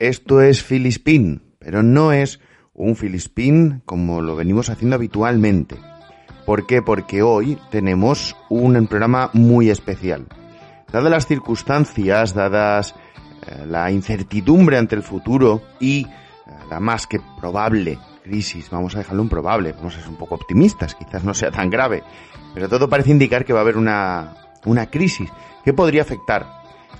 Esto es Filispin, pero no es un Filispin como lo venimos haciendo habitualmente. ¿Por qué? Porque hoy tenemos un programa muy especial. Dadas las circunstancias, dadas eh, la incertidumbre ante el futuro y eh, la más que probable crisis, vamos a dejarlo un probable, vamos a ser un poco optimistas, quizás no sea tan grave, pero todo parece indicar que va a haber una, una crisis que podría afectar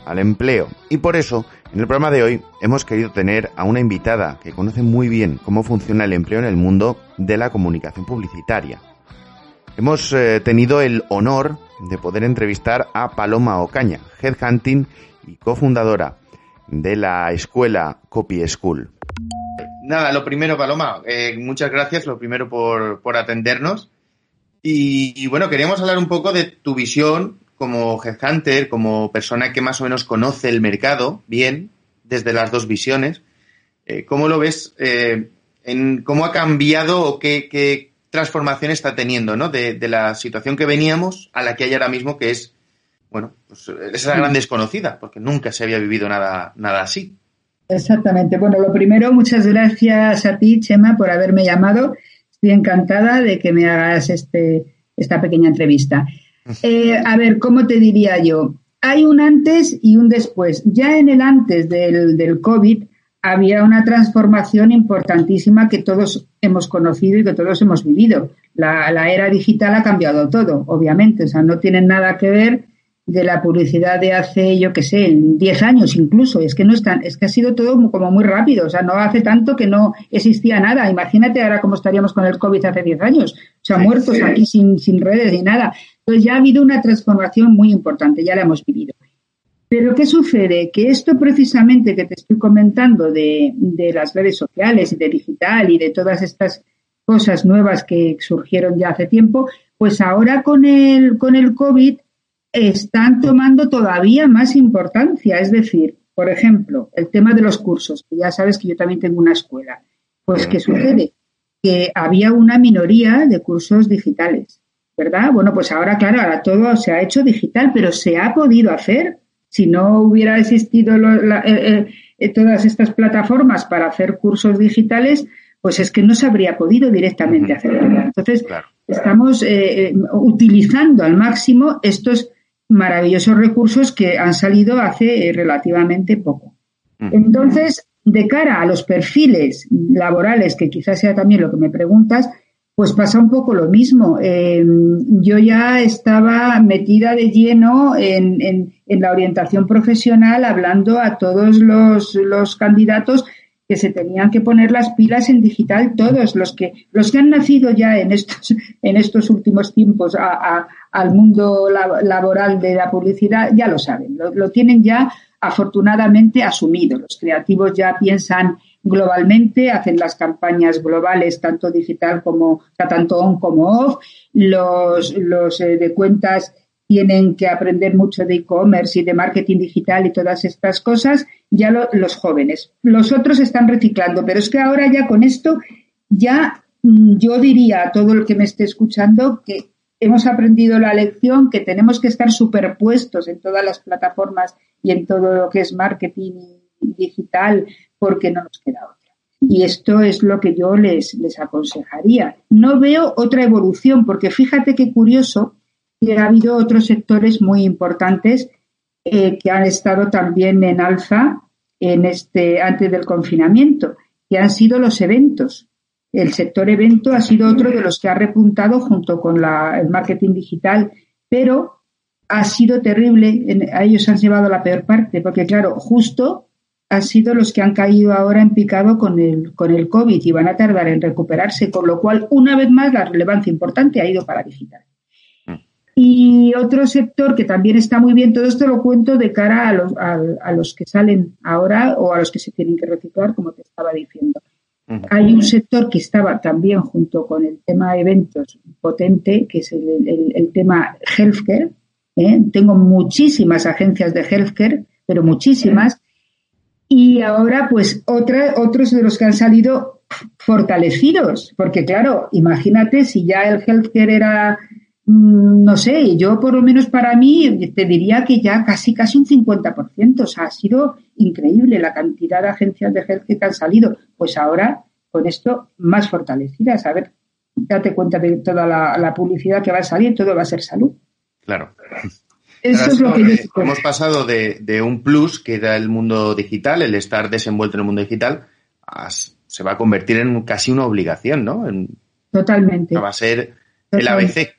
al empleo. Y por eso, en el programa de hoy, hemos querido tener a una invitada que conoce muy bien cómo funciona el empleo en el mundo de la comunicación publicitaria. Hemos eh, tenido el honor de poder entrevistar a Paloma Ocaña, headhunting y cofundadora de la escuela Copy School. Nada, lo primero, Paloma, eh, muchas gracias, lo primero por, por atendernos. Y, bueno, queríamos hablar un poco de tu visión como headhunter, como persona que más o menos conoce el mercado bien, desde las dos visiones. Eh, ¿Cómo lo ves? Eh, en ¿Cómo ha cambiado o qué, transformación está teniendo ¿no? De, la situación que veníamos a la que hay ahora mismo, que es, bueno, pues esa gran desconocida, porque nunca se había vivido nada, nada así. Exactamente. Bueno, lo primero, muchas gracias a ti, Chema, por haberme llamado Estoy encantada de que me hagas este, esta pequeña entrevista. Eh, a ver, ¿cómo te diría yo? Hay un antes y un después. Ya en el antes del, del COVID había una transformación importantísima que todos hemos conocido y que todos hemos vivido. La, la, era digital ha cambiado todo, obviamente. O sea, no tienen nada que ver de la publicidad de hace, yo qué sé, 10 años incluso. Es que no es es que ha sido todo como muy rápido. O sea, no hace tanto que no existía nada. Imagínate ahora cómo estaríamos con el COVID hace 10 años. O sea, muertos aquí sin, sin redes ni nada. Entonces ya ha habido una transformación muy importante, ya la hemos vivido. Pero ¿qué sucede? Que esto precisamente que te estoy comentando de, de las redes sociales y de digital y de todas estas cosas nuevas que surgieron ya hace tiempo, pues ahora con el, con el COVID están tomando todavía más importancia. Es decir, por ejemplo, el tema de los cursos, que ya sabes que yo también tengo una escuela. Pues, ¿qué sucede? Que había una minoría de cursos digitales, ¿verdad? Bueno, pues ahora, claro, ahora todo se ha hecho digital, pero se ha podido hacer. Si no hubiera existido eh, eh, eh, todas estas plataformas para hacer cursos digitales, pues es que no se habría podido directamente hacer. Entonces, estamos utilizando al máximo estos maravillosos recursos que han salido hace relativamente poco. Entonces, de cara a los perfiles laborales, que quizás sea también lo que me preguntas, pues pasa un poco lo mismo. Em, yo ya estaba metida de lleno en, en, la orientación profesional, hablando a todos los, los candidatos que se tenían que poner las pilas en digital todos los que los que han nacido ya en estos en estos últimos tiempos al mundo laboral de la publicidad ya lo saben lo, tienen ya afortunadamente asumido los creativos ya piensan globalmente hacen las campañas globales tanto digital como tanto on como off los los eh, de cuentas tienen que aprender mucho de e-commerce y de marketing digital y todas estas cosas, ya los jóvenes. Los otros están reciclando, pero es que ahora ya con esto, ya mm, yo diría a todo el que me esté escuchando que hemos aprendido la lección que tenemos que estar superpuestos en todas las plataformas y en todo lo que es marketing digital porque no nos queda otra. Y esto es lo que yo les, les aconsejaría. No veo otra evolución porque fíjate qué curioso y ha habido otros sectores muy importantes eh, que han estado también en alza en este antes del confinamiento, que han sido los eventos. El sector evento ha sido otro de los que ha repuntado junto con el marketing digital, pero ha sido terrible. a ellos han llevado la peor parte, porque claro, justo han sido los que han caído ahora en picado con el, con el COVID y van a tardar en recuperarse, con lo cual, una vez más, la relevancia importante ha ido para digital. Y otro sector que también está muy bien, todo esto lo cuento de cara a los, a, los que salen ahora o a los que se tienen que reciclar, como te estaba diciendo. Hay un sector que estaba también junto con el tema de eventos potente, que es el, tema healthcare. ¿eh? Tengo muchísimas agencias de healthcare, pero muchísimas. Y ahora, pues, otra, otros de los que han salido fortalecidos, porque claro, imagínate si ya el healthcare era mm, no sé, yo por lo menos para mí te diría que ya casi casi un 50%, o sea, ha sido increíble la cantidad de agencias de health que han salido, pues ahora con esto más fortalecidas, a ver, date cuenta de toda la, publicidad que va a salir, todo va a ser salud. Claro. Eso es lo que yo Hemos pasado de, un plus que da el mundo digital, el estar desenvuelto en el mundo digital, se va a convertir en casi una obligación, ¿no? Totalmente. Va a ser el ABC.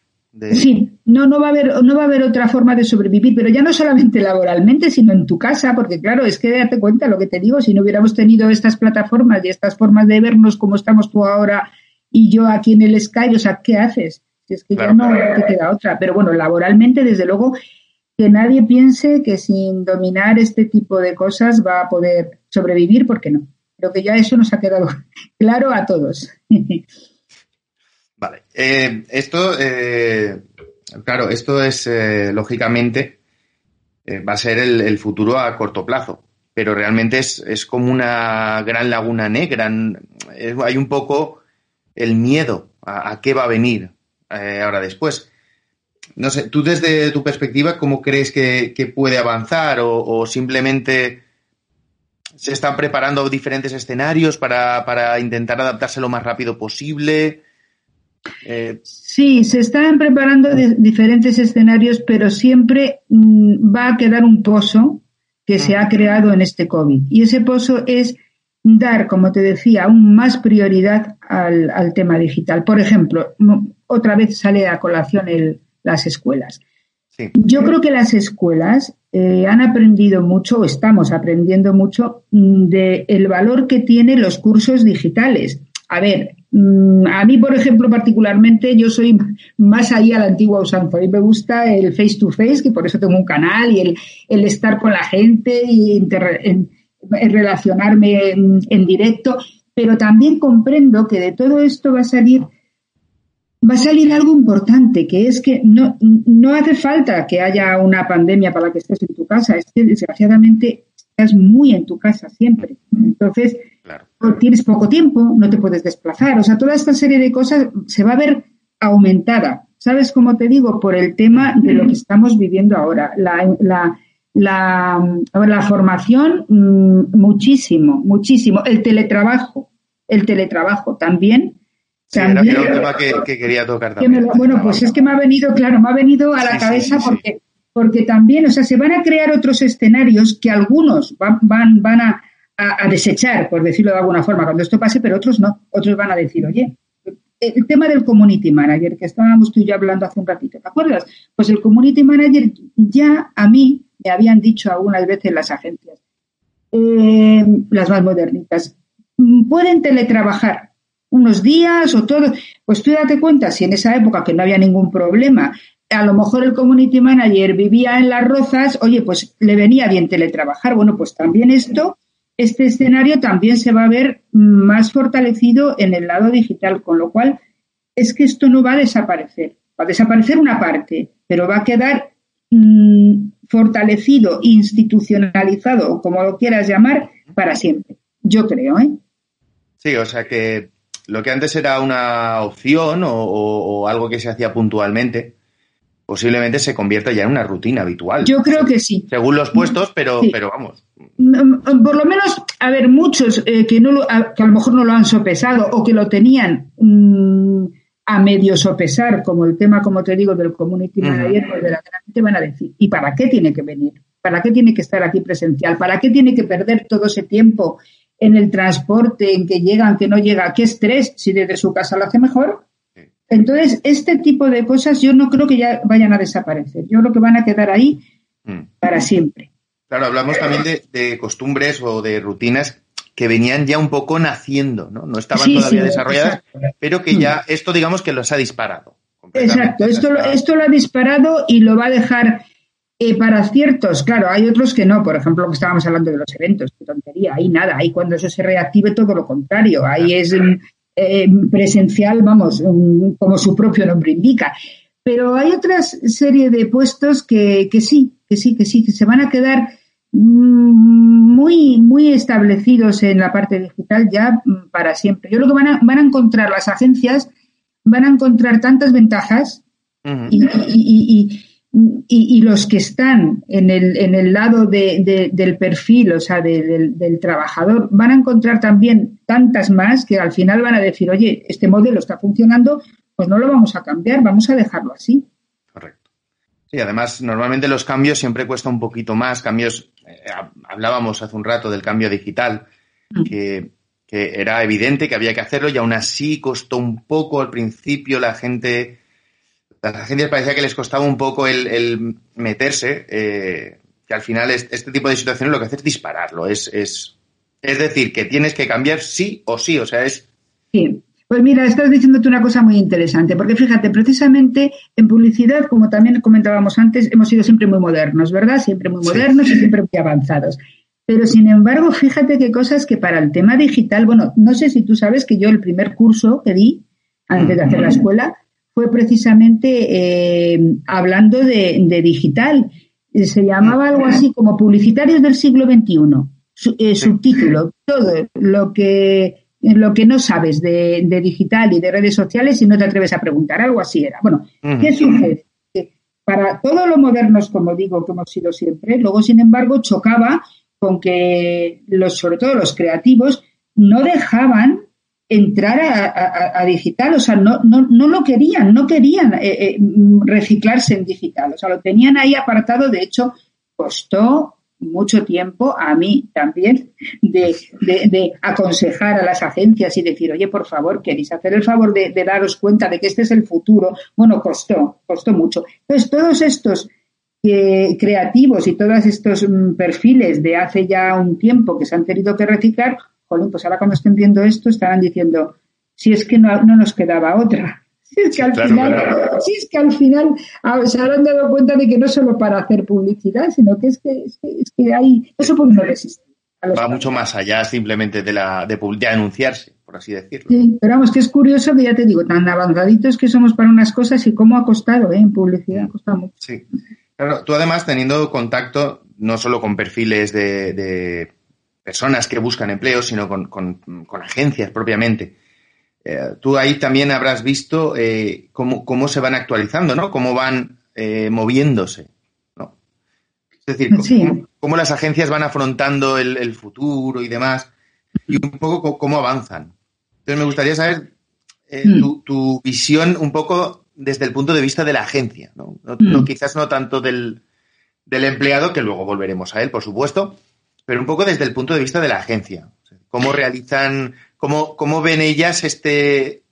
Sí, no, no va a haber, no va a haber otra forma de sobrevivir, pero ya no solamente laboralmente, sino en tu casa, porque claro, es que date cuenta lo que te digo, si no hubiéramos tenido estas plataformas y estas formas de vernos como estamos tú ahora y yo aquí en el Skype, o sea, ¿qué haces? Si es que ya no te queda otra. Pero bueno, laboralmente, desde luego, que nadie piense que sin dominar este tipo de cosas va a poder sobrevivir, porque no. Creo que ya eso nos ha quedado claro a todos. Vale. Eh, esto, eh, claro, esto es, eh, lógicamente, va a ser el, futuro a corto plazo, pero realmente es, como una gran laguna negra. hay un poco el miedo a, qué va a venir ahora después. No sé, tú desde tu perspectiva, ¿cómo crees que, puede avanzar o, simplemente se están preparando diferentes escenarios para, para intentar adaptarse lo más rápido posible? Eh, sí, se están preparando diferentes escenarios, pero siempre mm, va a quedar un pozo que se ha creado en este COVID. Y ese pozo es dar, como te decía, aún más prioridad al, tema digital. Por ejemplo, otra vez sale a colación las escuelas. Yo creo que las escuelas eh, han aprendido mucho, o estamos aprendiendo mucho, mm, del valor que tienen los cursos digitales. A ver, Mm, a mí, por ejemplo, particularmente, yo soy más ahí a la antigua usanza. A mí me gusta el face to face, que por eso tengo un canal, y el, el estar con la gente y relacionarme en, directo. Pero también comprendo que de todo esto va a salir va a salir algo importante, que es que no, no hace falta que haya una pandemia para que estés en tu casa. Es que desgraciadamente estás muy en tu casa siempre. Entonces, tienes poco tiempo, no te puedes desplazar. O sea, toda esta serie de cosas se va a ver aumentada. ¿Sabes cómo te digo? Por el tema de lo que estamos viviendo ahora. La, la, la, formación, mm, muchísimo, muchísimo. El teletrabajo, el teletrabajo también. Era, un tema que, quería tocar también. bueno, pues es que me ha venido, claro, me ha venido a la cabeza porque, porque también, o sea, se van a crear otros escenarios que algunos van, van, van a a, desechar, por decirlo de alguna forma, cuando esto pase, pero otros no. Otros van a decir, oye, el tema del community manager que estábamos tú y yo hablando hace un ratito, ¿te acuerdas? Pues el community manager ya a mí me habían dicho algunas veces las agencias, eh, las más modernitas, pueden teletrabajar unos días o todo. Pues tú date cuenta, si en esa época que no había ningún problema, a lo mejor el community manager vivía en las rozas, oye, pues le venía bien teletrabajar. Bueno, pues también esto este escenario también se va a ver más fortalecido en el lado digital, con lo cual es que esto no va a desaparecer. Va a desaparecer una parte, pero va a quedar mm, fortalecido, institucionalizado, o como lo quieras llamar, para siempre. Yo creo, ¿eh? Sí, o sea que lo que antes era una opción o algo que se hacía puntualmente, posiblemente se convierta ya en una rutina habitual. Yo creo que sí. Según los puestos, pero, pero vamos. Mm, por lo menos, a ver, muchos eh, que, no a, que a lo mejor no lo han sopesado o que lo tenían mm, a medio sopesar, como el tema, como te digo, del community manager, pues verdaderamente van a decir, ¿y para qué tiene que venir? ¿Para qué tiene que estar aquí presencial? ¿Para qué tiene que perder todo ese tiempo en el transporte, en que llega, en que no llega? ¿Qué estrés? Si desde su casa lo hace mejor, entonces, este tipo de cosas yo no creo que ya vayan a desaparecer. Yo creo que van a quedar ahí mm. para siempre. Claro, hablamos también de, costumbres o de rutinas que venían ya un poco naciendo, ¿no? No estaban todavía desarrolladas, pero que ya mm. esto digamos que los ha disparado. Exacto, esto, esto lo ha disparado y lo va a dejar eh, para ciertos, claro, hay otros que no, por ejemplo, lo que estábamos hablando de los eventos, qué tontería, ahí nada, ahí cuando eso se reactive todo lo contrario, ahí es eh, presencial, vamos, como su propio nombre indica. Pero hay otra serie de puestos que, que sí, que sí, que sí, que se van a quedar mm, muy, muy establecidos en la parte digital ya mm, para siempre. Yo creo que van a, van a encontrar las agencias, van a encontrar tantas ventajas y, y, los que están en el, en el lado de, del perfil, o sea, del, del, trabajador, van a encontrar también tantas más que al final van a decir, oye, este modelo está funcionando, pues no lo vamos a cambiar, vamos a dejarlo así. Correcto. Sí, además, normalmente los cambios siempre cuesta un poquito más. Cambios, eh, hablábamos hace un rato del cambio digital, mm. que, que era evidente que había que hacerlo y aún así costó un poco al principio la gente las agencias parecía que les costaba un poco el, meterse, eh, que al final este tipo de situaciones lo que hace es dispararlo. Es, es, es decir, que tienes que cambiar sí o sí, o sea, es... Sí. Pues mira, estás diciéndote una cosa muy interesante, porque fíjate, precisamente en publicidad, como también comentábamos antes, hemos sido siempre muy modernos, ¿verdad? Siempre muy modernos y siempre muy avanzados. Pero sin embargo, fíjate qué cosas que para el tema digital, bueno, no sé si tú sabes que yo el primer curso que di, antes de hacer la escuela, fue precisamente eh, hablando de, digital. Se llamaba algo así como Publicitarios del siglo XXI. Eh, subtítulo, todo lo que, lo que no sabes de, digital y de redes sociales y no te atreves a preguntar. Algo así era. Bueno, ¿qué sucede? para todos los modernos, como digo, que hemos sido siempre, luego, sin embargo, chocaba con que los, sobre todo los creativos, no dejaban entrar a, digital, o sea, no, no, no lo querían, no querían eh, eh, reciclarse en digital, o sea, lo tenían ahí apartado, de hecho, costó mucho tiempo a mí también de, aconsejar a las agencias y decir, oye, por favor, queréis hacer el favor de, daros cuenta de que este es el futuro. Bueno, costó, costó mucho. Entonces, todos estos eh, creativos y todos estos mm, perfiles de hace ya un tiempo que se han tenido que reciclar, pues ahora cuando estén viendo esto estarán diciendo, si es que no, nos quedaba otra. Si es que al final, Si es que al final ah, se habrán dado cuenta de que no solo para hacer publicidad, sino que es que, es que, hay, eso pues no existe. Va mucho más allá simplemente de la de, de anunciarse, por así decirlo. Sí, pero vamos, que es curioso que ya te digo, tan avanzaditos que somos para unas cosas y cómo ha costado ¿eh? en publicidad, ha costado mucho. Sí. Claro, tú además teniendo contacto no solo con perfiles de personas que buscan empleo, sino con, agencias propiamente. Eh, tú ahí también habrás visto eh, cómo, se van actualizando, ¿no? Cómo van eh, moviéndose, ¿no? Es decir, cómo, las agencias van afrontando el, futuro y demás, y un poco cómo avanzan. Entonces me gustaría saber mm. tu, visión un poco desde el punto de vista de la agencia, ¿no? Mm. quizás no tanto del, del empleado, que luego volveremos a él, por supuesto, pero un poco desde el punto de vista de la agencia. ¿Cómo realizan, cómo, cómo ven ellas este,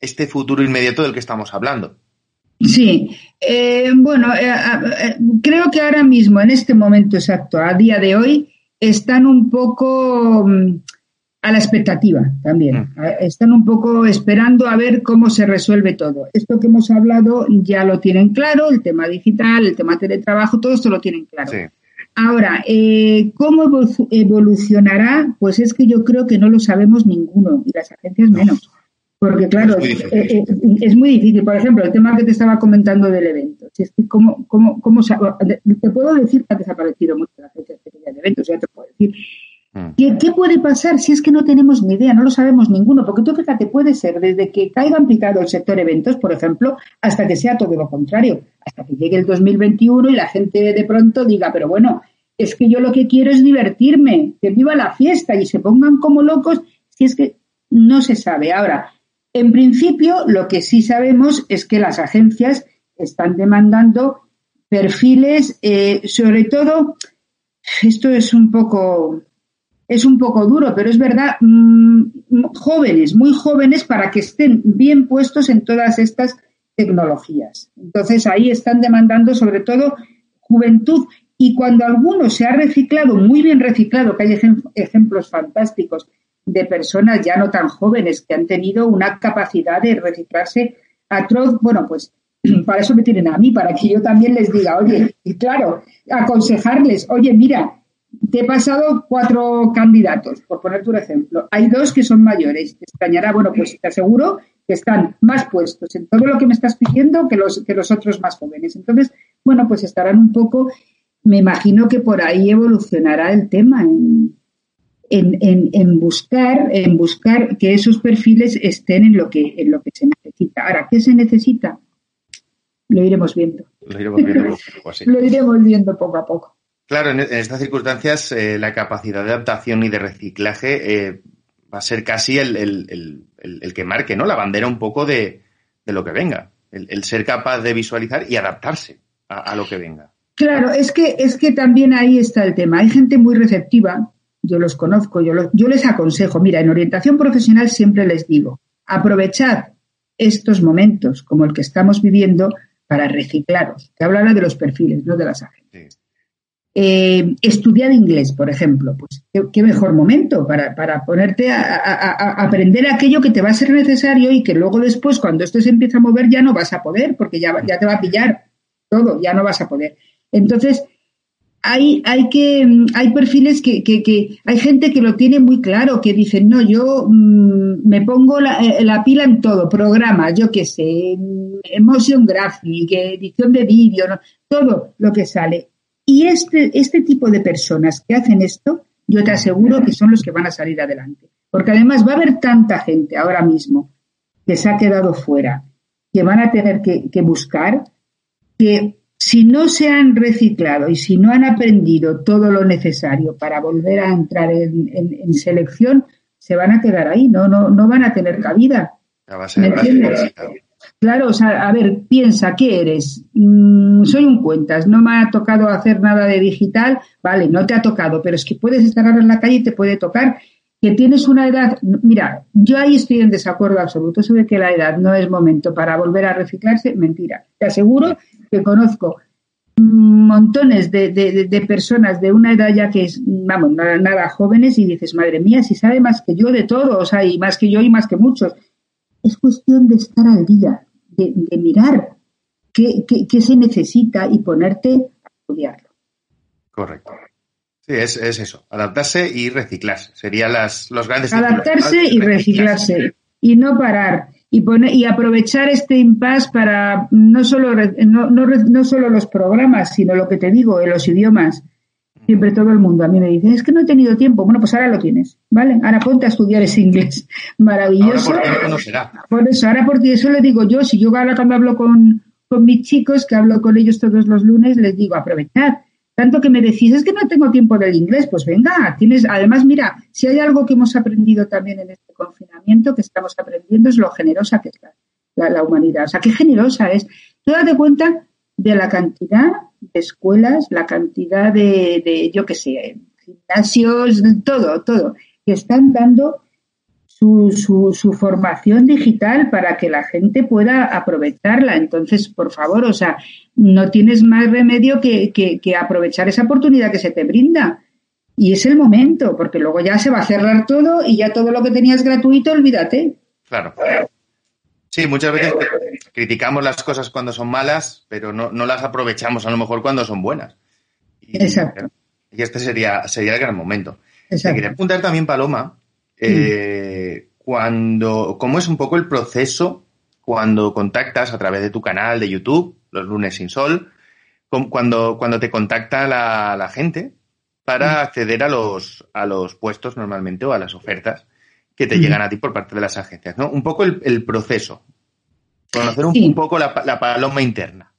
este futuro inmediato del que estamos hablando? Sí, eh, bueno, eh, eh, creo que ahora mismo, en este momento exacto, a día de hoy, están un poco mm, a la expectativa también. Mm. Están un poco esperando a ver cómo se resuelve todo. Esto que hemos hablado ya lo tienen claro, el tema digital, el tema teletrabajo, todo esto lo tienen claro. Sí. Ahora, eh, ¿cómo evolucionará? Pues es que yo creo que no lo sabemos ninguno y las agencias menos. Porque claro, eh, eh, es muy, difícil. Por ejemplo, el tema que te estaba comentando del evento. Si es que cómo, cómo, cómo te puedo decir que ha desaparecido mucho la agencia de eventos, ya te puedo decir. Mm. ¿Qué, puede pasar si es que no tenemos ni idea, no lo sabemos ninguno? Porque tú fíjate, puede ser desde que caiga en picado el sector eventos, por ejemplo, hasta que sea todo lo contrario, hasta que llegue el 2021 y la gente de pronto diga, pero bueno, es que yo lo que quiero es divertirme, que viva la fiesta y se pongan como locos, si es que no se sabe. Ahora, en principio, lo que sí sabemos es que las agencias están demandando perfiles, eh, sobre todo, esto es un poco es un poco duro, pero es verdad, mm, jóvenes, muy jóvenes para que estén bien puestos en todas estas tecnologías. Entonces ahí están demandando sobre todo juventud y cuando alguno se ha reciclado, muy bien reciclado, que hay ejemplos fantásticos de personas ya no tan jóvenes que han tenido una capacidad de reciclarse atroz, bueno, pues para eso me tienen a mí, para que yo también les diga, oye, y claro, aconsejarles, oye, mira, te he pasado cuatro candidatos, por ponerte un ejemplo. Hay dos que son mayores. Te extrañará, bueno, pues te aseguro que están más puestos en todo lo que me estás pidiendo que los, que los otros más jóvenes. Entonces, bueno, pues estarán un poco, me imagino que por ahí evolucionará el tema en, en, en, buscar, en buscar que esos perfiles estén en lo que, en lo que se necesita. Ahora, ¿qué se necesita? Lo iremos viendo. Lo iremos viendo poco Lo iremos viendo poco a poco. Claro, en, estas circunstancias eh, la capacidad de adaptación y de reciclaje eh, va a ser casi el, el, el, que marque, ¿no? La bandera un poco de, de lo que venga. El, ser capaz de visualizar y adaptarse a, lo que venga. Claro, es que, es que también ahí está el tema. Hay gente muy receptiva, yo los conozco, yo, yo les aconsejo, mira, en orientación profesional siempre les digo, aprovechad estos momentos como el que estamos viviendo para reciclaros. Te hablará de los perfiles, no de las agencias. Eh, estudiar inglés, por ejemplo, pues qué, mejor momento para, ponerte a, aprender aquello que te va a ser necesario y que luego después, cuando esto se empieza a mover, ya no vas a poder, porque ya, ya te va a pillar todo, ya no vas a poder. Entonces, hay, hay que, hay perfiles que, que, hay gente que lo tiene muy claro, que dicen, no, yo mm, me pongo la, eh, la, pila en todo, programa, yo qué sé, emotion graphic, edición de vídeo, todo lo que sale y este, este tipo de personas que hacen esto, yo te aseguro que son los que van a salir adelante. Porque además va a haber tanta gente ahora mismo que se ha quedado fuera, que van a tener que, buscar, que si no se han reciclado y si no han aprendido todo lo necesario para volver a entrar en, selección, se van a quedar ahí, no, no, no van a tener cabida. ¿Me entiendes? Claro, o sea, a ver, piensa, ¿qué eres? Mm, soy un cuentas, no me ha tocado hacer nada de digital, vale, no te ha tocado, pero es que puedes estar ahora en la calle y te puede tocar. Que tienes una edad, mira, yo ahí estoy en desacuerdo absoluto sobre que la edad no es momento para volver a reciclarse, mentira. Te aseguro que conozco montones de, personas de una edad ya que es, vamos, nada, nada, jóvenes y dices, madre mía, si sabe más que yo de todo, o sea, y más que yo y más que muchos es cuestión de estar al día, de, mirar qué, se necesita y ponerte a estudiarlo. Correcto. Sí, es, eso, adaptarse y reciclarse. Serían las, los grandes. Adaptarse y reciclarse. Y no parar. Y, poner, y aprovechar este impasse para no solo, no, no, no solo los programas, sino lo que te digo, en los idiomas Siempre todo el mundo a mí me dice, es que no he tenido tiempo. Bueno, pues ahora lo tienes, ¿vale? Ahora ponte a estudiar ese inglés. Maravilloso. Por eso, ahora porque eso le digo yo, si yo ahora cuando hablo con, con mis chicos, que hablo con ellos todos los lunes, les digo, aprovechad. Tanto que me decís, es que no tengo tiempo del inglés, pues venga, tienes, además, mira, si hay algo que hemos aprendido también en este confinamiento, que estamos aprendiendo, es lo generosa que es la, la, humanidad. O sea, qué generosa es. Tú date cuenta de la cantidad de escuelas, la cantidad de, de yo qué sé, gimnasios, todo, todo, que están dando su, su, su, formación digital para que la gente pueda aprovecharla. Entonces, por favor, o sea, no tienes más remedio que, que, que aprovechar esa oportunidad que se te brinda. Y es el momento, porque luego ya se va a cerrar todo y ya todo lo que tenías gratuito, olvídate. Claro. Sí, muchas veces criticamos las cosas cuando son malas, pero no, las aprovechamos a lo mejor cuando son buenas. Y, Exacto. Y este sería, sería el gran momento. Exacto. quería apuntar también, Paloma, eh, cuando, cómo es un poco el proceso cuando contactas a través de tu canal de YouTube, los lunes sin sol, cuando, cuando te contacta la, gente para acceder a los, a los puestos normalmente o a las ofertas que te llegan a ti por parte de las agencias, ¿no? Un poco el, proceso, conocer un, poco la, paloma interna.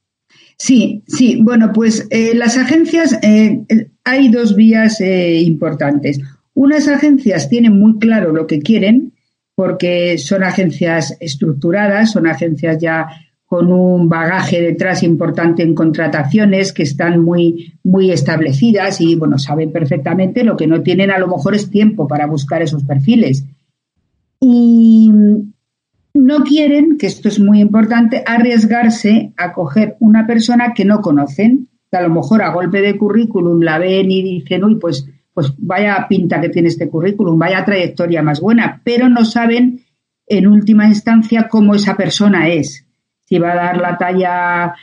Sí, sí. Bueno, pues eh, las agencias, eh, hay dos vías eh, importantes. Unas agencias tienen muy claro lo que quieren porque son agencias estructuradas, son agencias ya con un bagaje detrás importante en contrataciones que están muy, muy establecidas y, bueno, saben perfectamente lo que no tienen a lo mejor es tiempo para buscar esos perfiles y no quieren, que esto es muy importante, arriesgarse a coger una persona que no conocen, que a lo mejor a golpe de currículum la ven y dicen, uy, pues, pues vaya pinta que tiene este currículum, vaya trayectoria más buena, pero no saben en última instancia cómo esa persona es, si va a dar la talla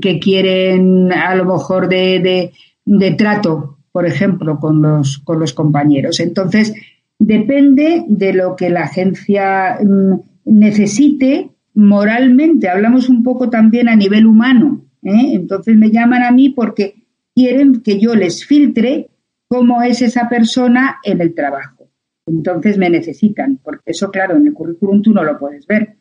que quieren a lo mejor de, de, de trato, por ejemplo, con los, con los compañeros. Entonces, depende de lo que la agencia mm, necesite moralmente. Hablamos un poco también a nivel humano. ¿eh? Entonces me llaman a mí porque quieren que yo les filtre cómo es esa persona en el trabajo. Entonces me necesitan, porque eso, claro, en el currículum tú no lo puedes ver.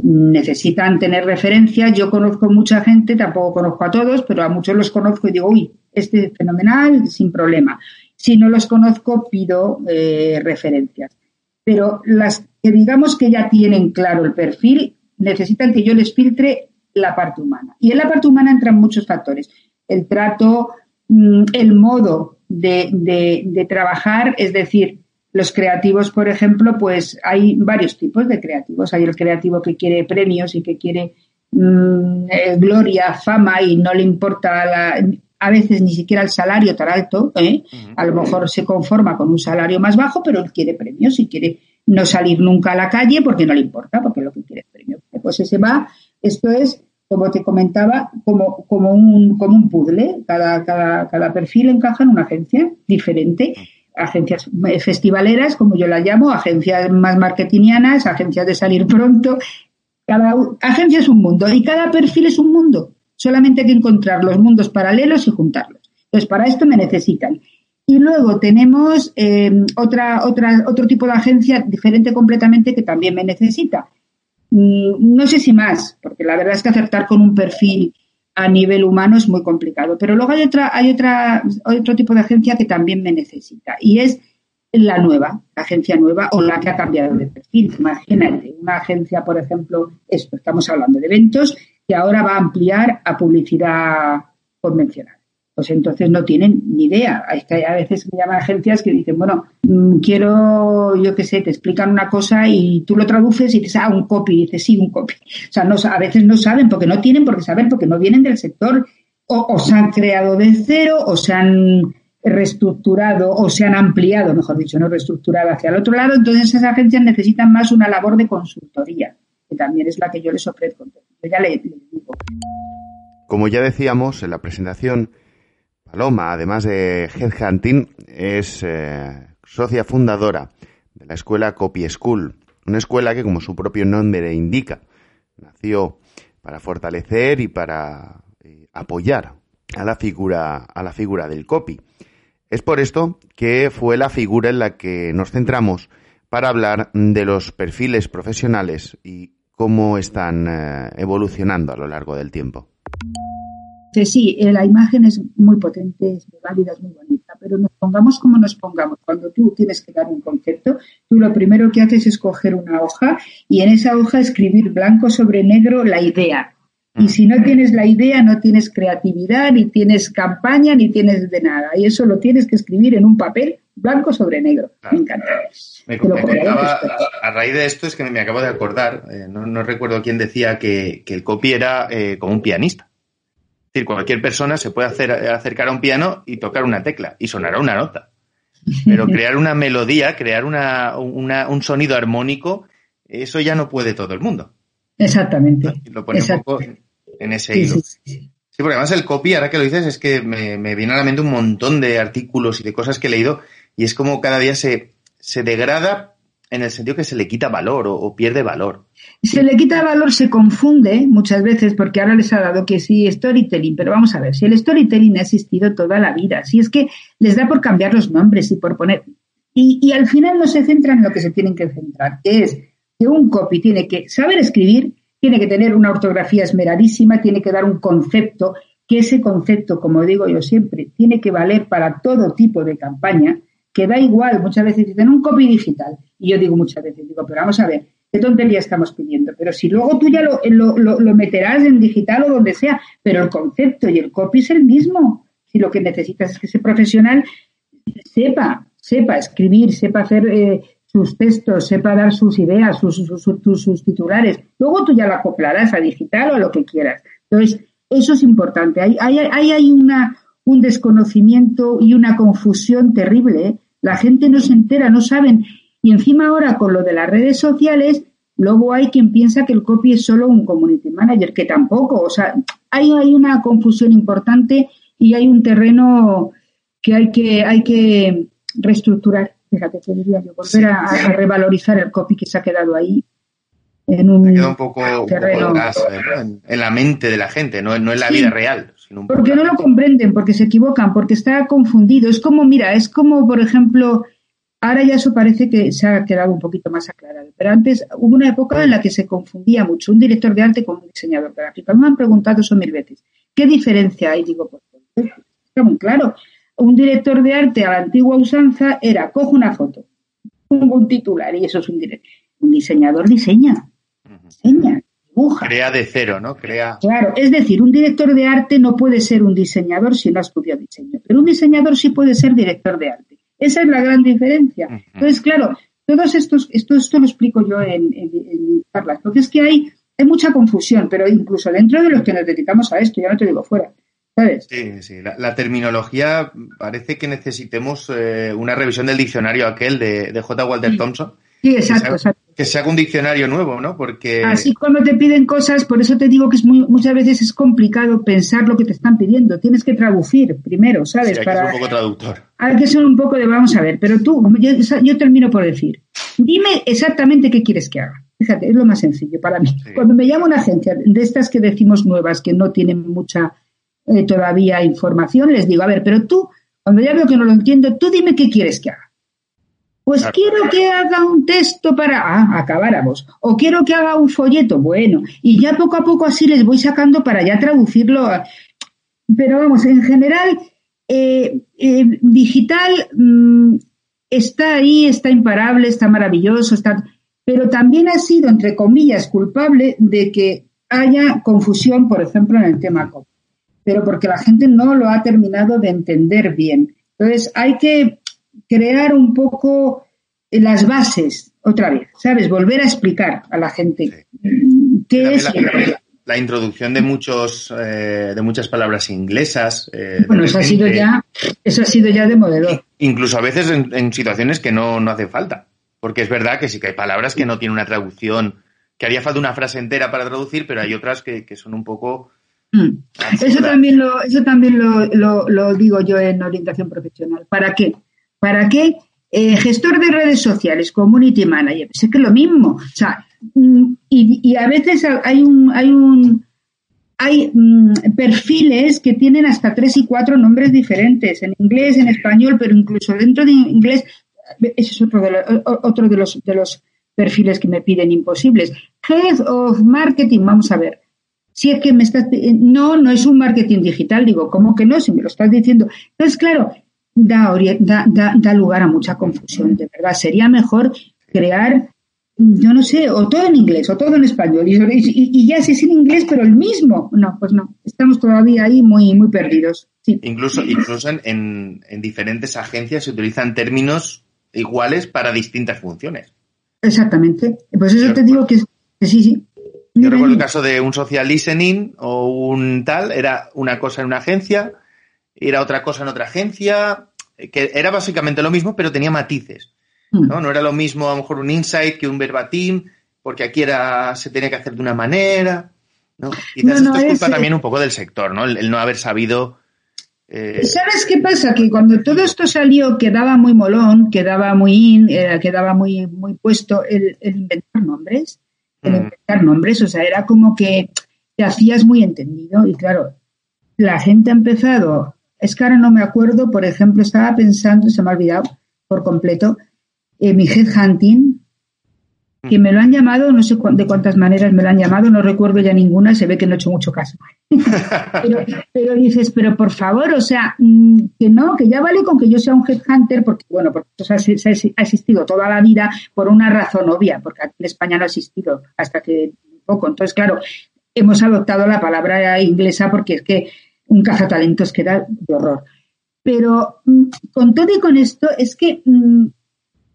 necesitan tener referencias. Yo conozco mucha gente, tampoco conozco a todos, pero a muchos los conozco y digo, uy, este es fenomenal, sin problema. Si no los conozco, pido eh, referencias. Pero las que digamos que ya tienen claro el perfil, necesitan que yo les filtre la parte humana. Y en la parte humana entran muchos factores. El trato, mm, el modo de, de trabajar, es decir, los creativos, por ejemplo, pues hay varios tipos de creativos. Hay el creativo que quiere premios y que quiere mm, eh, gloria, fama y no le importa a veces ni siquiera el salario tan alto. ¿eh? A lo mejor se conforma con un salario más bajo, pero él quiere premios y quiere no salir nunca a la calle porque no le importa, porque lo que quiere es premio. Pues ese va, esto es, como te comentaba, como, como, un, como un puzzle. Cada, cada, cada perfil encaja en una agencia diferente agencias festivaleras, como yo las llamo, agencias más marketingianas, agencias de salir pronto. Cada agencia es un mundo y cada perfil es un mundo. Solamente hay que encontrar los mundos paralelos y juntarlos. Entonces, para esto me necesitan. Y luego tenemos eh, otra, otra, otro tipo de agencia diferente completamente que también me necesita. Mm, no sé si más, porque la verdad es que acertar con un perfil a nivel humano es muy complicado. Pero luego hay otra, hay otra, otro tipo de agencia que también me necesita y es la nueva, la agencia nueva o la que ha cambiado de perfil. Imagínate, una agencia, por ejemplo, esto, estamos hablando de eventos, que ahora va a ampliar a publicidad convencional pues entonces no tienen ni idea. A veces me llaman agencias que dicen, bueno, mm, quiero, yo qué sé, te explican una cosa y tú lo traduces y dices, ah, un copy, dices, sí, un copy. O sea, no, a veces no saben porque no tienen por qué saber, porque no vienen del sector, o, se han creado de cero, o se han reestructurado, o se han ampliado, mejor dicho, no reestructurado hacia el otro lado. Entonces esas agencias necesitan más una labor de consultoría, que también es la que yo les ofrezco. Como ya decíamos en la presentación, Paloma, además de Headhunting, es eh, socia fundadora de la escuela Copy School, una escuela que, como su propio nombre indica, nació para fortalecer y para eh, apoyar a la figura a la figura del copy. Es por esto que fue la figura en la que nos centramos para hablar de los perfiles profesionales y cómo están eh, evolucionando a lo largo del tiempo sí, eh, la imagen es muy potente, es muy válida, es muy bonita, pero nos pongamos como nos pongamos. Cuando tú tienes que dar un concepto, tú lo primero que haces es coger una hoja y en esa hoja escribir blanco sobre negro la idea. Y mm. si no tienes la idea, no tienes creatividad, ni tienes campaña, ni tienes de nada. Y eso lo tienes que escribir en un papel blanco sobre negro. Me encanta. A, raíz de esto es que me acabo de acordar, eh, no, recuerdo quién decía que, el copy era eh, como un pianista decir, cualquier persona se puede hacer, acercar a un piano y tocar una tecla y sonará una nota. Pero crear una melodía, crear una, un sonido armónico, eso ya no puede todo el mundo. Exactamente. Lo pone un poco en ese hilo. Sí, porque además el copy, ahora que lo dices, es que me, me, viene a la mente un montón de artículos y de cosas que he leído y es como cada día se, se degrada en el sentido que se le quita valor o, pierde valor. Se le quita valor, se confunde muchas veces porque ahora les ha dado que sí storytelling, pero vamos a ver, si el storytelling ha existido toda la vida, si es que les da por cambiar los nombres y por poner... Y, y al final no se centran en lo que se tienen que centrar, que es que un copy tiene que saber escribir, tiene que tener una ortografía esmeradísima, tiene que dar un concepto, que ese concepto, como digo yo siempre, tiene que valer para todo tipo de campaña, que da igual, muchas veces dicen un copy digital. Y yo digo muchas veces, digo, pero vamos a ver, ¿qué tontería estamos pidiendo? Pero si luego tú ya lo, lo, meterás en digital o donde sea, pero el concepto y el copy es el mismo. Si lo que necesitas es que ese profesional sepa, sepa escribir, sepa hacer eh, sus textos, sepa dar sus ideas, sus, sus, titulares. Luego tú ya lo acoplarás a digital o a lo que quieras. Entonces, eso es importante. Hay, hay, hay una, un desconocimiento y una confusión terrible. La gente no se entera, no saben. Y encima ahora con lo de las redes sociales, luego hay quien piensa que el copy es solo un community manager, que tampoco. O sea, hay, hay una confusión importante y hay un terreno que hay que, hay que reestructurar. Fíjate, te diría yo, volver a, revalorizar el copy que se ha quedado ahí en un, queda un poco, terreno. en, la mente de la gente, no, no en la vida real. Porque no lo comprenden, porque se equivocan, porque está confundido. Es como, mira, es como, por ejemplo, Ahora ya eso parece que se ha quedado un poquito más aclarado. Pero antes hubo una época en la que se confundía mucho un director de arte con un diseñador gráfico. Me han preguntado eso mil veces. ¿Qué diferencia hay? Digo, pues, está muy claro. Un director de arte a la antigua usanza era, cojo una foto, pongo un titular y eso es un director. Un diseñador diseña, diseña, dibuja. Crea de cero, ¿no? Crea. Claro, es decir, un director de arte no puede ser un diseñador si no ha estudiado diseño, pero un diseñador sí puede ser director de arte. Esa es la gran diferencia. Entonces, claro, todos estos, esto, esto lo explico yo en, en, en charlas, porque es que hay, hay mucha confusión, pero incluso dentro de los que nos dedicamos a esto, ya no te digo fuera. ¿sabes? Sí, sí. La, la terminología parece que necesitemos eh, una revisión del diccionario aquel de, de J. Walter Thompson. Sí, exacto, que se, exacto. Que se haga un diccionario nuevo, ¿no? Porque. Así cuando te piden cosas, por eso te digo que es muy, muchas veces es complicado pensar lo que te están pidiendo. Tienes que traducir primero, ¿sabes? Sí, hay Para... que ser un poco traductor. Hay que ser un poco de, vamos a ver, pero tú, yo, yo termino por decir, dime exactamente qué quieres que haga. Fíjate, es lo más sencillo para mí. Sí. Cuando me llama una agencia de estas que decimos nuevas, que no tienen mucha eh, todavía información, les digo, a ver, pero tú, cuando ya veo que no lo entiendo, tú dime qué quieres que haga. Pues Claro. quiero que haga un texto para, ah, acabáramos. O quiero que haga un folleto, bueno. Y ya poco a poco así les voy sacando para ya traducirlo. a- Pero vamos, en general, eh, eh, digital mm, está ahí, está imparable, está maravilloso, está, pero también ha sido, entre comillas, culpable de que haya confusión, por ejemplo, en el tema COVID. Pero porque la gente no lo ha terminado de entender bien. Entonces, hay que crear un poco las bases otra vez, ¿sabes? Volver a explicar a la gente mm, qué es. la, la introducción de muchos eh, de muchas palabras inglesas. eh, Bueno, de eso ha sido ya, eso ha sido ya demoledor. Incluso a veces en, en situaciones que no, no hace falta. Porque es verdad que sí que hay palabras que no tienen una traducción, que haría falta una frase entera para traducir, pero hay otras que, que son un poco. Mm. Eso también lo, eso también lo, lo, lo digo yo en orientación profesional. ¿Para qué? ¿Para qué? Eh, gestor de redes sociales, community manager, es que es lo mismo. O sea, mm, y, y a veces hay un, hay un, hay mm, perfiles que tienen hasta tres y cuatro nombres diferentes, en inglés, en español, pero incluso dentro de inglés, ese es otro de, los, otro de los, de los perfiles que me piden imposibles. Head of Marketing, vamos a ver. Si es que me estás, no, no es un marketing digital, digo, ¿cómo que no? Si me lo estás diciendo. Entonces, claro, da, da, da, da lugar a mucha confusión, de verdad. Sería mejor crear yo no sé, o todo en inglés, o todo en español, y, y, y, ya si es en inglés, pero el mismo. No, pues no, estamos todavía ahí muy, muy perdidos. Sí. Incluso, incluso en, en, en, diferentes agencias se utilizan términos iguales para distintas funciones. Exactamente. Pues eso yo te digo que, que sí, sí. Yo recuerdo el caso de un social listening o un tal, era una cosa en una agencia, era otra cosa en otra agencia, que era básicamente lo mismo, pero tenía matices. ¿no? no era lo mismo a lo mejor un insight que un verbatim, porque aquí era, se tenía que hacer de una manera. ¿no? Quizás no, no, esto es culpa es, también un poco del sector, ¿no? El, el no haber sabido. Eh... ¿Sabes qué pasa? Que cuando todo esto salió quedaba muy molón, quedaba muy in, eh, quedaba muy, muy puesto el, el inventar nombres, el mm. inventar nombres, o sea, era como que te hacías muy entendido y claro, la gente ha empezado, es que ahora no me acuerdo, por ejemplo, estaba pensando, se me ha olvidado por completo, eh, mi headhunting, que me lo han llamado, no sé cu de cuántas maneras me lo han llamado, no recuerdo ya ninguna, se ve que no he hecho mucho caso. pero, pero, dices, pero por favor, o sea, mm, que no, que ya vale con que yo sea un headhunter, porque bueno, porque eso ha existido toda la vida por una razón obvia, porque aquí en España no ha existido hasta que poco. Entonces, claro, hemos adoptado la palabra inglesa porque es que un cazatalentos que era de horror. Pero mm, con todo y con esto, es que mm,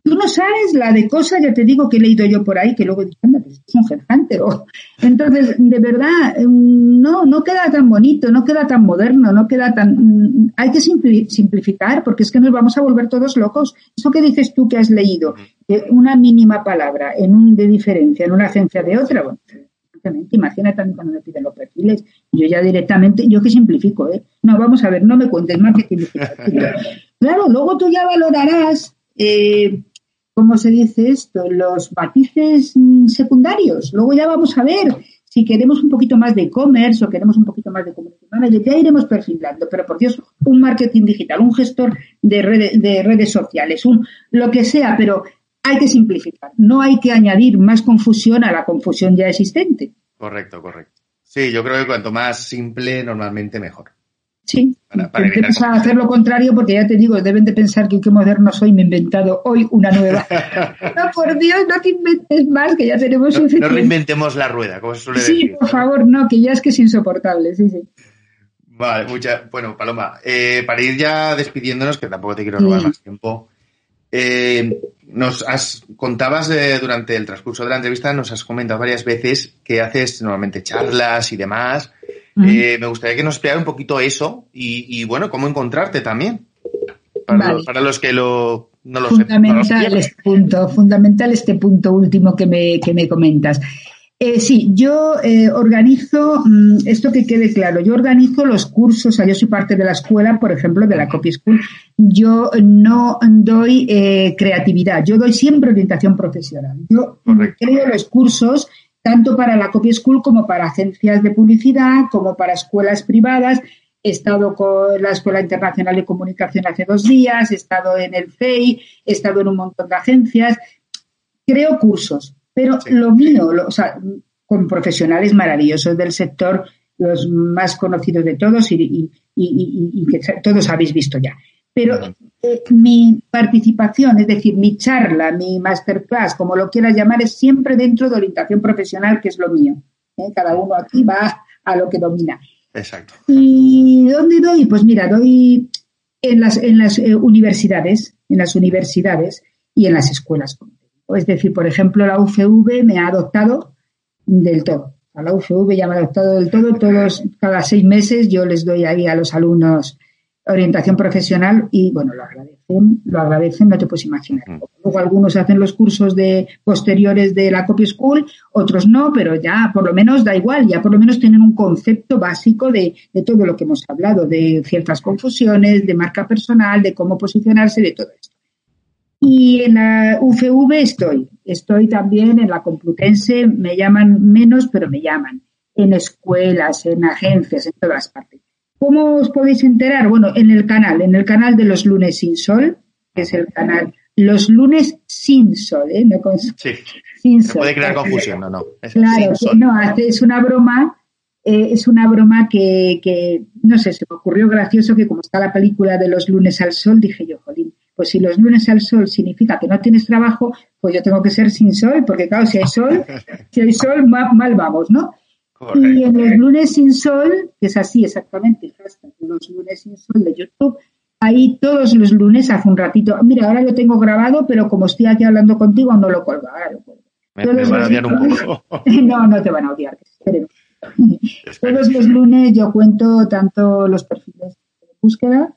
tú no sabes la de cosas, ya te digo que he leído yo por ahí, que luego digo, anda, pues es un headhunter. Entonces, de verdad, no, no queda tan bonito, no queda tan moderno, no queda tan... Hay que simplificar, porque es que nos vamos a volver todos locos. Eso que dices tú que has leído, que una mínima palabra en un de diferencia en una agencia de otra, bueno, imagínate también cuando me piden los perfiles, yo ya directamente, yo que simplifico, ¿eh? No, vamos a ver, no me cuentes marketing. claro, luego tú ya valorarás... Eh, ¿cómo se dice esto? Los matices mm, secundarios. Luego ya vamos a ver si queremos un poquito más de e-commerce o queremos un poquito más de community manager, ya iremos perfilando. Pero por Dios, un marketing digital, un gestor de redes, de redes sociales, un lo que sea, pero hay que simplificar. No hay que añadir más confusión a la confusión ya existente. Correcto, correcto. Sí, yo creo que cuanto más simple, normalmente mejor. Sí, para, para hacer lo contrario porque ya te digo, deben de pensar que qué moderno soy, me he inventado hoy una nueva. no, por Dios, no te inventes más, que ya tenemos no, No reinventemos la rueda, como se suele decir. Sí, por favor, no, que ya es que es insoportable, sí, sí. Vale, mucha, bueno, Paloma, eh, para ir ya despidiéndonos, que tampoco te quiero robar más tiempo, eh, nos has, contabas eh, durante el transcurso de la entrevista, nos has comentado varias veces que haces normalmente charlas y demás. Eh, me gustaría que nos explicara un poquito eso y, bueno, cómo encontrarte también. Para, los, para los que lo, no lo fundamental sepan. este punto, fundamental este punto último que me, que me comentas. Eh, sí, yo eh, organizo, mmm, esto que quede claro, yo organizo los cursos, o sea, yo soy parte de la escuela, por ejemplo, de la Copy School. Yo no doy eh, creatividad, yo doy siempre orientación profesional. Yo Correcto. creo los cursos tanto para la Copy School como para agencias de publicidad, como para escuelas privadas. He estado con la Escuela Internacional de Comunicación hace dos días, he estado en el FEI, he estado en un montón de agencias. Creo cursos, pero sí. lo mío, lo, o sea, con profesionales maravillosos del sector, los más conocidos de todos y, y, y, y que todos habéis visto ya. Pero eh, mi participación, es decir, mi charla, mi masterclass, como lo quieras llamar, es siempre dentro de orientación profesional, que es lo mío. ¿eh? Cada uno aquí va a lo que domina. Exacto. ¿Y dónde doy? Pues mira, doy en las, en las eh, universidades, en las universidades y en las escuelas. Es decir, por ejemplo, la UFV me ha adoptado del todo. A la UFV ya me ha adoptado del todo. Todos, cada seis meses, yo les doy ahí a los alumnos orientación profesional y bueno, lo agradecen, lo agradecen, no te puedes imaginar. Luego algunos hacen los cursos de posteriores de la Copy School, otros no, pero ya por lo menos da igual, ya por lo menos tienen un concepto básico de, de todo lo que hemos hablado, de ciertas confusiones, de marca personal, de cómo posicionarse, de todo esto. Y en la UFV estoy, estoy también en la Complutense, me llaman menos, pero me llaman, en escuelas, en agencias, en todas partes. ¿Cómo os podéis enterar? Bueno, en el canal, en el canal de los lunes sin sol, que es el canal Los lunes sin sol, ¿eh? No con... Sí, sin Se sol. puede crear confusión, no, no. Es claro, no, es una broma, eh, es una broma que, que, no sé, se me ocurrió gracioso que como está la película de los lunes al sol, dije yo, jolín, pues si los lunes al sol significa que no tienes trabajo, pues yo tengo que ser sin sol, porque claro, si hay sol, si hay sol, mal, mal vamos, ¿no? Correcto. Y en los lunes sin sol, que es así exactamente, los lunes sin sol de YouTube, ahí todos los lunes hace un ratito. Mira, ahora lo tengo grabado, pero como estoy aquí hablando contigo, no lo cuelgo. Ahora lo cuelgo. Me, me van a odiar un poco. no, no te van a odiar. Todos los lunes yo cuento tanto los perfiles de búsqueda,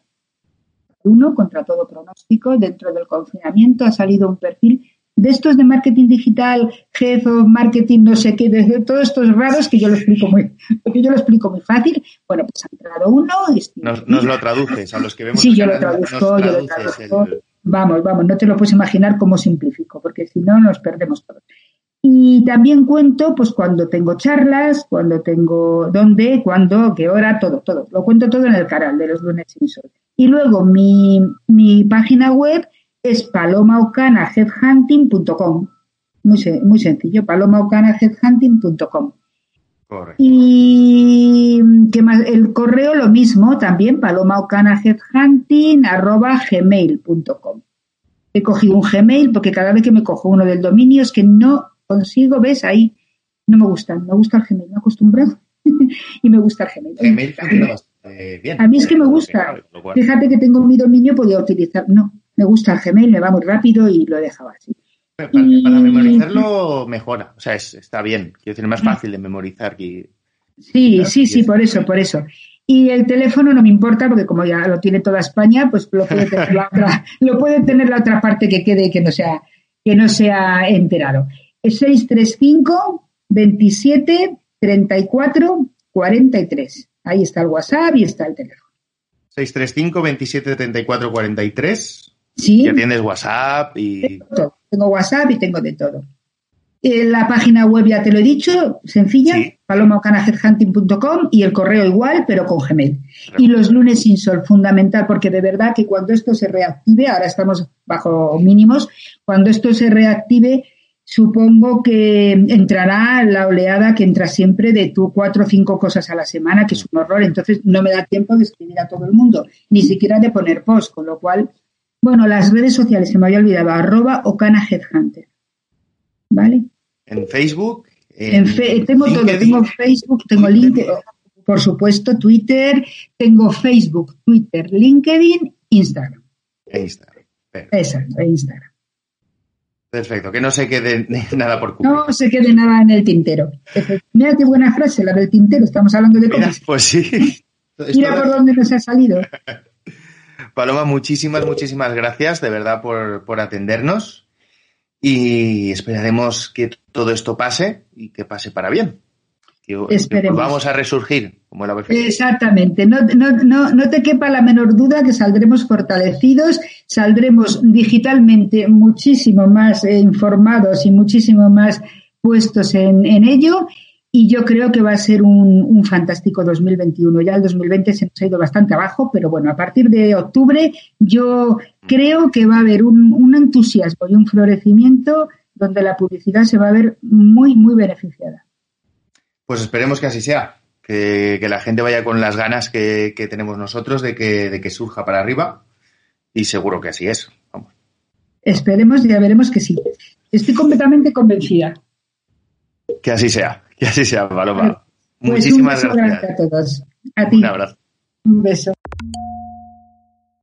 uno contra todo pronóstico. Dentro del confinamiento ha salido un perfil de estos de marketing digital, jefe of marketing, no sé qué, de todos estos raros que yo lo explico muy, porque yo lo explico muy fácil. Bueno, pues ha entrado uno. Este, nos, nos, lo traduces a los que vemos. Sí, yo lo traduzco, yo lo traduzco. El... Vamos, vamos, no te lo puedes imaginar cómo simplifico, porque si no nos perdemos todos. Y también cuento, pues cuando tengo charlas, cuando tengo dónde, cuándo, qué hora, todo, todo. Lo cuento todo en el canal de los lunes sin sol. Y luego mi, mi página web es palomaucanaheadhunting.com. Muy, muy sencillo, palomaucanaheadhunting.com. Y ¿qué más? el correo lo mismo, también palomaucanaheadhunting.gmail.com. He cogido un Gmail porque cada vez que me cojo uno del dominio es que no consigo, ves ahí, no me gusta, me gusta el Gmail, me he acostumbrado y me gusta el Gmail. Gmail funciona bastante bien. A mí es que me gusta. Fíjate que tengo mi dominio, podía utilizar, no, me gusta el Gmail, me va muy rápido y lo he dejado así. Para, y... para memorizarlo mejora, o sea, es, está bien, quiero decir, es más fácil de memorizar que... Sí, sí, sí, por eso, por eso. Y el teléfono no me importa porque como ya lo tiene toda España, pues lo puede tener la otra, lo puede tener la otra parte que quede que no sea, que no sea enterado. Es 635 27 34 43. Ahí está el WhatsApp y está el teléfono. 635 27 34 43 Sí. Ya tienes WhatsApp y... Tengo, WhatsApp y tengo de todo. Eh, la página web ya te lo he dicho, sencilla, Sí. palomocanaheadhunting.com y el correo igual, pero con Gmail. Claro. Y los lunes sin sol, fundamental, porque de verdad que cuando esto se reactive, ahora estamos bajo mínimos, cuando esto se reactive, supongo que entrará la oleada que entra siempre de tú cuatro o cinco cosas a la semana, que es un horror. Entonces no me da tiempo de escribir a todo el mundo, ni siquiera de poner post, con lo cual, bueno, las redes sociales, se me había olvidado, arroba Ocana Headhunter. ¿Vale? En Facebook. En fe- tengo todo, tengo Facebook, tengo LinkedIn, por supuesto, Twitter, tengo Facebook, Twitter, LinkedIn, Instagram. e Instagram. Perfecto. Exacto, e Instagram. Perfecto, que no se quede nada por cubrir. No se quede nada en el tintero. Mira qué buena frase, la del tintero, estamos hablando de cómics. pues sí. Mira por dónde nos ha salido. Paloma, muchísimas, muchísimas gracias de verdad por, por atendernos y esperaremos que todo esto pase y que pase para bien. Que, que Esperemos. vamos a resurgir como fénix. Exactamente, no, no, no, no te quepa la menor duda que saldremos fortalecidos, saldremos digitalmente muchísimo más eh, informados y muchísimo más puestos en, en ello y yo creo que va a ser un, un fantástico 2021. Ya el 2020 se nos ha ido bastante abajo, pero bueno, a partir de octubre yo creo que va a haber un, un entusiasmo y un florecimiento donde la publicidad se va a ver muy, muy beneficiada. Pues esperemos que así sea, que, que la gente vaya con las ganas que, que tenemos nosotros de que, de que surja para arriba y seguro que así es. Vamos. Esperemos y ya veremos que sí. Estoy completamente convencida. Que así sea, que así sea, Paloma. Pues Muchísimas un beso gracias. a todos. A ti. Un abrazo. Un beso.